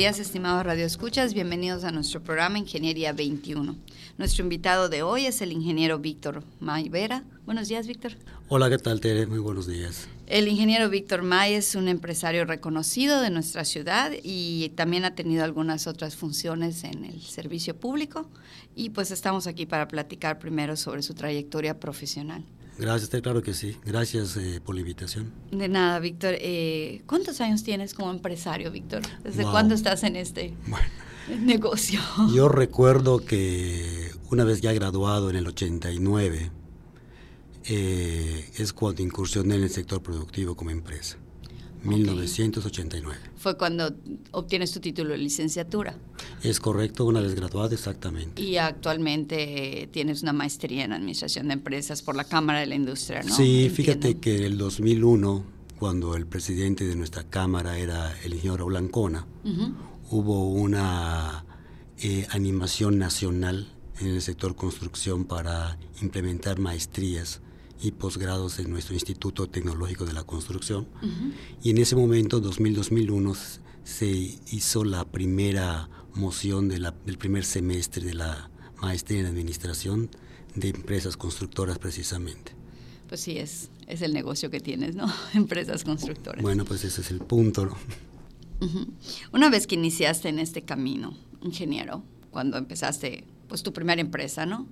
Días, estimados radioescuchas. Bienvenidos a nuestro programa Ingeniería 21. Nuestro invitado de hoy es el ingeniero Víctor Mayvera. Buenos días, Víctor. Hola, ¿qué tal, Tere? Muy buenos días. El ingeniero Víctor May es un empresario reconocido de nuestra ciudad y también ha tenido algunas otras funciones en el servicio público. Y pues estamos aquí para platicar primero sobre su trayectoria profesional. Gracias, claro que sí. Gracias eh, por la invitación. De nada, Víctor. Eh, ¿Cuántos años tienes como empresario, Víctor? ¿Desde cuándo estás en este negocio? Yo recuerdo que una vez ya graduado en el 89, eh, es cuando incursioné en el sector productivo como empresa. 1989. Fue cuando obtienes tu título de licenciatura. Es correcto, una vez graduado, exactamente. Y actualmente tienes una maestría en Administración de Empresas por la Cámara de la Industria, ¿no? Sí, fíjate que en el 2001, cuando el presidente de nuestra Cámara era el ingeniero Blancona, hubo una eh, animación nacional en el sector construcción para implementar maestrías y posgrados en nuestro Instituto Tecnológico de la Construcción. Y en ese momento, 2000-2001, se hizo la primera moción de la, del primer semestre de la maestría en administración de empresas constructoras precisamente. Pues sí, es, es el negocio que tienes, ¿no? Empresas constructoras. Bueno, pues ese es el punto. ¿no? Una vez que iniciaste en este camino, ingeniero, cuando empezaste pues tu primera empresa, ¿no?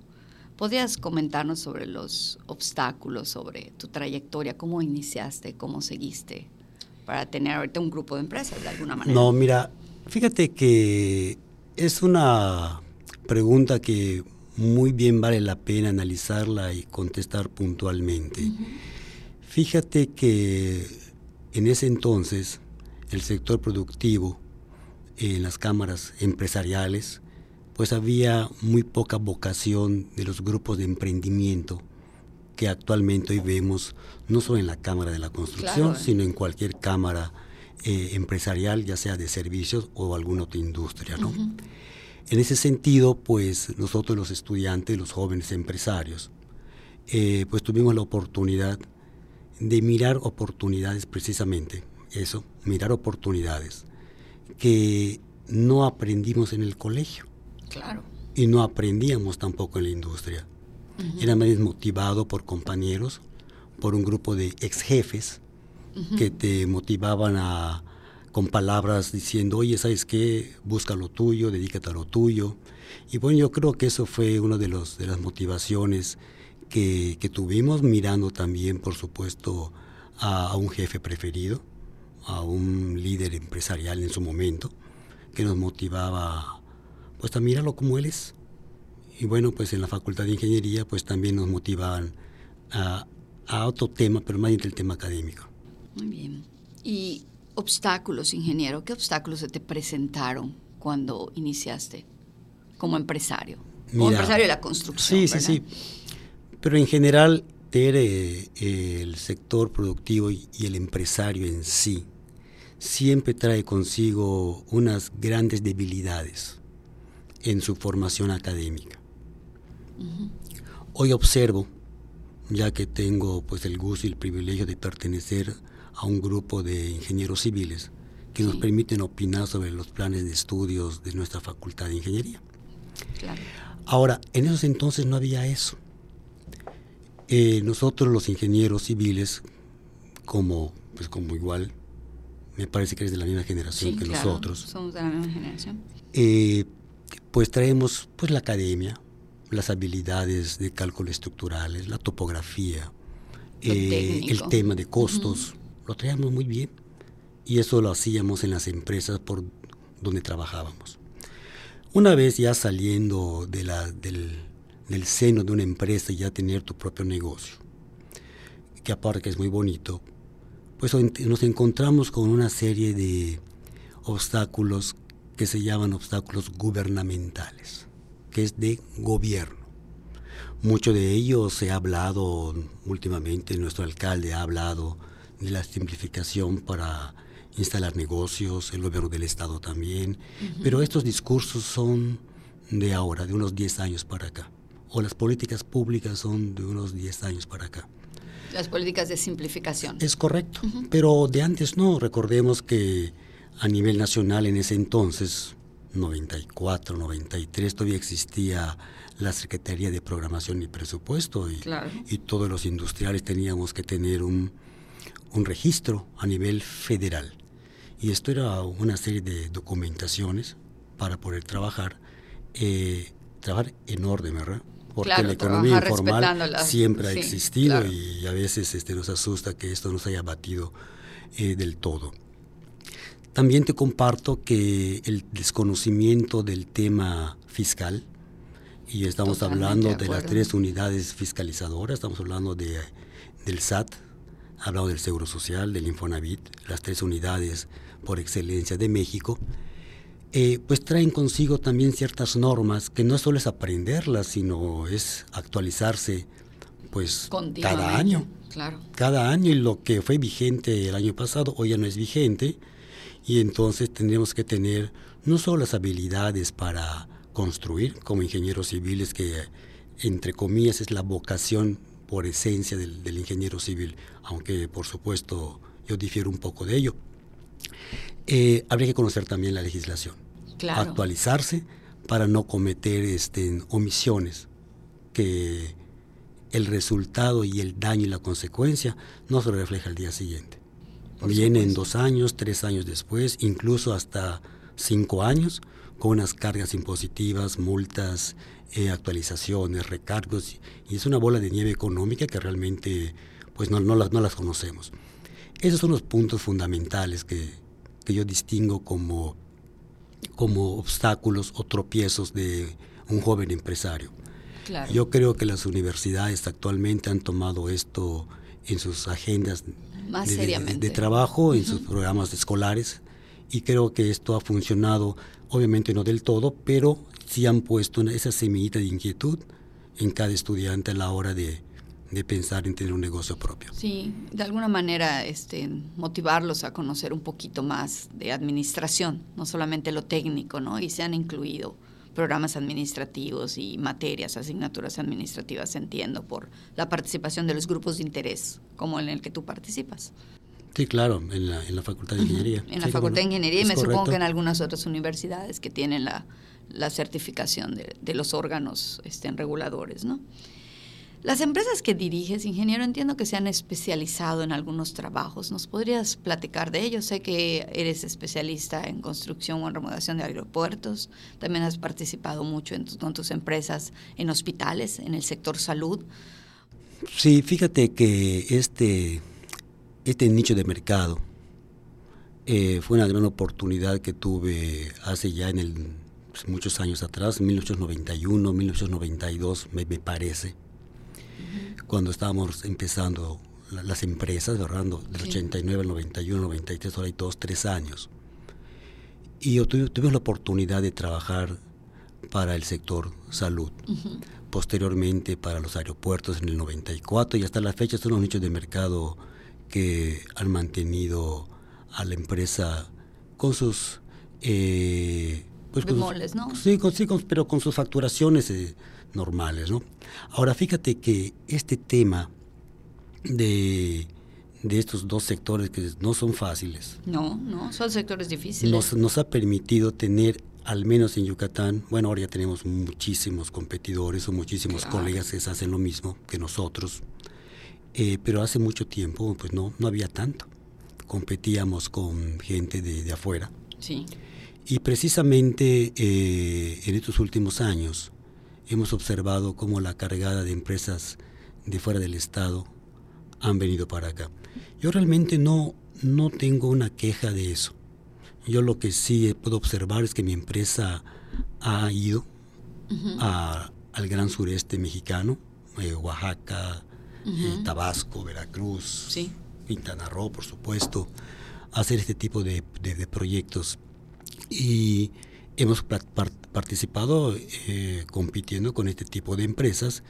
¿Podrías comentarnos sobre los obstáculos, sobre tu trayectoria, cómo iniciaste, cómo seguiste para tener ahorita un grupo de empresas de alguna manera? No, mira, fíjate que es una pregunta que muy bien vale la pena analizarla y contestar puntualmente. Fíjate que en ese entonces el sector productivo en las cámaras empresariales pues había muy poca vocación de los grupos de emprendimiento que actualmente hoy vemos no solo en la Cámara de la Construcción, sino en cualquier cámara eh, empresarial, ya sea de servicios o alguna otra industria. ¿no? En ese sentido, pues nosotros los estudiantes, los jóvenes empresarios, eh, pues tuvimos la oportunidad de mirar oportunidades precisamente, eso, mirar oportunidades que no aprendimos en el colegio. Claro. Y no aprendíamos tampoco en la industria. Era más motivado por compañeros, por un grupo de ex jefes que te motivaban a, con palabras diciendo, oye, ¿sabes qué? Busca lo tuyo, dedícate a lo tuyo. Y bueno, yo creo que eso fue una de, los, de las motivaciones que, que tuvimos, mirando también, por supuesto, a, a, un jefe preferido, a un líder empresarial en su momento, que nos motivaba pues a mirarlo como él es. Y bueno, pues en la Facultad de Ingeniería pues también nos motivaban a, a otro tema, pero más entre el tema académico. Muy bien. ¿Y obstáculos, ingeniero? ¿Qué obstáculos se te presentaron cuando iniciaste como empresario? Como empresario de la construcción. Sí, ¿verdad? sí, sí. Pero en general, Tere, eh, el sector productivo y, y el empresario en sí siempre trae consigo unas grandes debilidades en su formación académica. Uh -huh. Hoy observo, ya que tengo pues el gusto y el privilegio de pertenecer a un grupo de ingenieros civiles que sí. nos permiten opinar sobre los planes de estudios de nuestra facultad de ingeniería. Claro. Ahora, en esos entonces no había eso. Eh, nosotros los ingenieros civiles, como, pues como igual, me parece que eres de la misma generación sí, que claro, nosotros. Somos de la misma generación. Eh, pues traemos pues la academia, las habilidades de cálculo estructurales, la topografía, eh, el tema de costos, uh -huh. lo traíamos muy bien y eso lo hacíamos en las empresas por donde trabajábamos. Una vez ya saliendo de la, del, del, seno de una empresa y ya tener tu propio negocio, que aparte que es muy bonito, pues nos encontramos con una serie de obstáculos que se llaman obstáculos gubernamentales, que es de gobierno. Mucho de ello se ha hablado últimamente, nuestro alcalde ha hablado de la simplificación para instalar negocios, el gobierno del Estado también, pero estos discursos son de ahora, de unos 10 años para acá, o las políticas públicas son de unos 10 años para acá. Las políticas de simplificación. Es correcto, pero de antes no, recordemos que a nivel nacional en ese entonces, 94, 93, todavía existía la Secretaría de Programación y Presupuesto y, y todos los industriales teníamos que tener un, un registro a nivel federal. Y esto era una serie de documentaciones para poder trabajar, eh, trabajar en orden, ¿verdad? Porque la economía informal siempre ha existido y a veces este, nos asusta que esto nos haya batido eh, del todo. También te comparto que el desconocimiento del tema fiscal, y estamos hablando de, las tres unidades fiscalizadoras, estamos hablando de, del SAT, hablado del Seguro Social, del Infonavit, las tres unidades por excelencia de México, eh, pues traen consigo también ciertas normas que no solo es aprenderlas, sino es actualizarse pues cada año. Claro. Cada año y lo que fue vigente el año pasado hoy ya no es vigente y entonces tendríamos que tener no solo las habilidades para construir como ingenieros civiles que entre comillas es la vocación por esencia del, ingeniero civil, aunque por supuesto yo difiero un poco de ello. Eh, habría que conocer también la legislación, actualizarse para no cometer este, omisiones que el resultado y el daño y la consecuencia no se refleja al día siguiente. Viene en dos años, tres años después, incluso hasta cinco años, con unas cargas impositivas, multas, eh, actualizaciones, recargos, y es una bola de nieve económica que realmente pues no, no, las, no las conocemos. Esos son los puntos fundamentales que, que yo distingo como, como obstáculos o tropiezos de un joven empresario. Yo creo que las universidades actualmente han tomado esto en sus agendas de, trabajo, en sus programas escolares, y creo que esto ha funcionado, obviamente no del todo, pero sí han puesto esa semillita de inquietud en cada estudiante a la hora de, pensar en tener un negocio propio. Sí, de alguna manera este, motivarlos a conocer un poquito más de administración, no solamente lo técnico, ¿no? Y se han incluido programas administrativos y materias, asignaturas administrativas, entiendo, por la participación de los grupos de interés, como en el que tú participas. Sí, claro, en la, en la Facultad de Ingeniería. En la Facultad de Ingeniería y me supongo que en algunas otras universidades que tienen la, la certificación de, de, los órganos este, reguladores, ¿no? Las empresas que diriges, ingeniero, entiendo que se han especializado en algunos trabajos. ¿Nos podrías platicar de ello? Sé que eres especialista en construcción o en remodelación de aeropuertos. También has participado mucho en con tus empresas en hospitales, en el sector salud. Sí, fíjate que este, este nicho de mercado eh, fue una gran oportunidad que tuve hace ya en el pues, muchos años atrás, 1891, 1892, me, me parece, cuando estábamos empezando las empresas, ¿verdad? Del 89 al 91, 93, ahora hay dos, tres años. Y yo tuve, la oportunidad de trabajar para el sector salud. Posteriormente para los aeropuertos en el 94 y hasta la fecha son los nichos de mercado que han mantenido a la empresa con sus eh, pues ¿no? Sí, pero con sus facturaciones eh, normales, ¿no? Ahora, fíjate que este tema de, estos dos sectores que no son fáciles. No, no, son sectores difíciles. Nos, nos ha permitido tener, al menos en Yucatán, bueno, ahora ya tenemos muchísimos competidores o muchísimos colegas que hacen lo mismo que nosotros, eh, pero hace mucho tiempo, pues no, no había tanto. Competíamos con gente de, de afuera. Sí. Y precisamente eh, en estos últimos años hemos observado cómo la cargada de empresas de fuera del Estado han venido para acá. Yo realmente no, no tengo una queja de eso. Yo lo que sí puedo observar es que mi empresa ha ido al gran sureste mexicano, eh, Oaxaca, eh, Tabasco, Veracruz, Quintana Roo, por supuesto, a hacer este tipo de, de proyectos y hemos participado eh, compitiendo con este tipo de empresas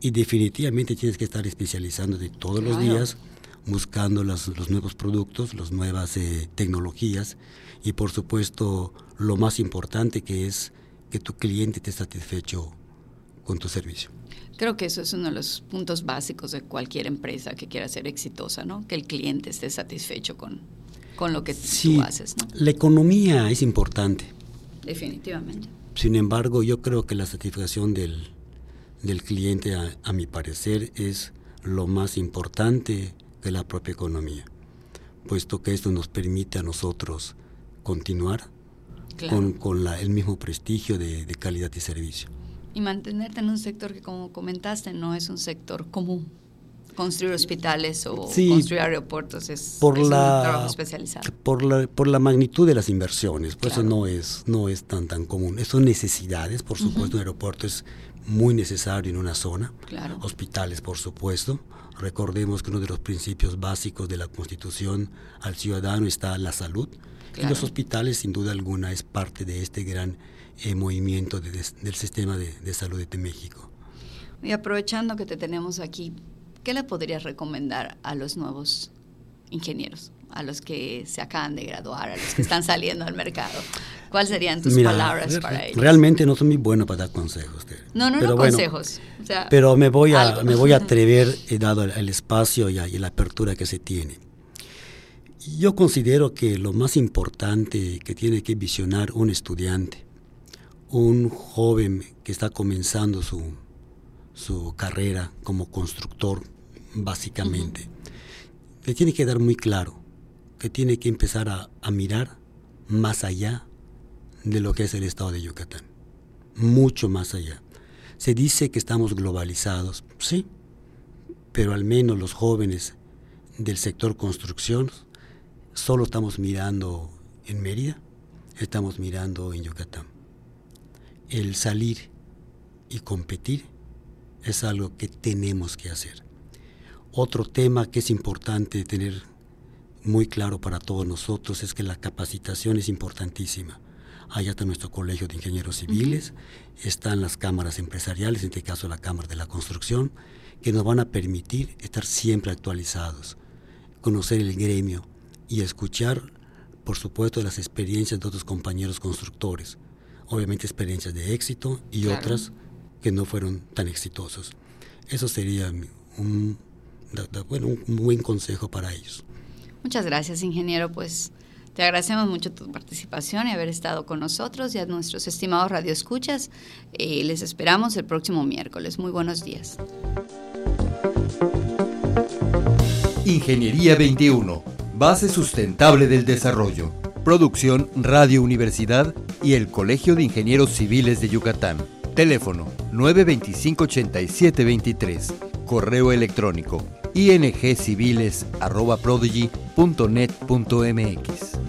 y definitivamente tienes que estar especializándote todos los días buscando los nuevos productos, las nuevas eh, tecnologías y por supuesto lo más importante que es que tu cliente esté satisfecho con tu servicio. Creo que eso es uno de los puntos básicos de cualquier empresa que quiera ser exitosa, ¿no? Que el cliente esté satisfecho con, con lo que tú haces, ¿no? La economía es importante. Definitivamente. Sin embargo, yo creo que la satisfacción del, del cliente, a, mi parecer, es lo más importante de la propia economía, puesto que esto nos permite a nosotros continuar con, con la, el mismo prestigio de, de calidad y servicio. Y mantenerte en un sector que, como comentaste, no es un sector común. Construir hospitales o construir aeropuertos es, por un trabajo especializado. Por la, por la magnitud de las inversiones, pues eso no es, no es tan, tan común. Son necesidades, por supuesto, un aeropuerto es muy necesario en una zona. Claro. Hospitales, por supuesto. Recordemos que uno de los principios básicos de la Constitución al ciudadano está la salud. Y los hospitales, sin duda alguna, es parte de este gran eh, movimiento del sistema de, salud de México. Y aprovechando que te tenemos aquí, ¿qué le podrías recomendar a los nuevos ingenieros, a los que se acaban de graduar, a los que están saliendo al mercado? ¿Cuáles serían tus palabras para ellos? Realmente no soy muy bueno para dar consejos. No, no, no consejos. pero me voy, a, me voy a atrever, he dado el, espacio y, y la apertura que se tiene. Yo considero que lo más importante que tiene que visionar un estudiante un joven que está comenzando su, su carrera como constructor, básicamente, le tiene que dar muy claro que tiene que empezar a, a mirar más allá de lo que es el estado de Yucatán, mucho más allá. Se dice que estamos globalizados, sí, pero al menos los jóvenes del sector construcción solo estamos mirando en Mérida, estamos mirando en Yucatán. El salir y competir es algo que tenemos que hacer. Otro tema que es importante tener muy claro para todos nosotros es que la capacitación es importantísima. Allá está nuestro Colegio de Ingenieros Civiles, están las cámaras empresariales, en este caso la Cámara de la Construcción, que nos van a permitir estar siempre actualizados, conocer el gremio y escuchar, por supuesto, las experiencias de otros compañeros constructores obviamente experiencias de éxito y otras que no fueron tan exitosos. Eso sería un, bueno, un buen consejo para ellos. Muchas gracias, ingeniero. Pues te agradecemos mucho tu participación y haber estado con nosotros y a nuestros estimados radioescuchas. Eh, les esperamos el próximo miércoles. Muy buenos días. Ingeniería 21, base sustentable del desarrollo. Producción Radio Universidad y el Colegio de Ingenieros Civiles de Yucatán. Teléfono 925-8723. Correo electrónico ingciviles.prodigy.net.mx.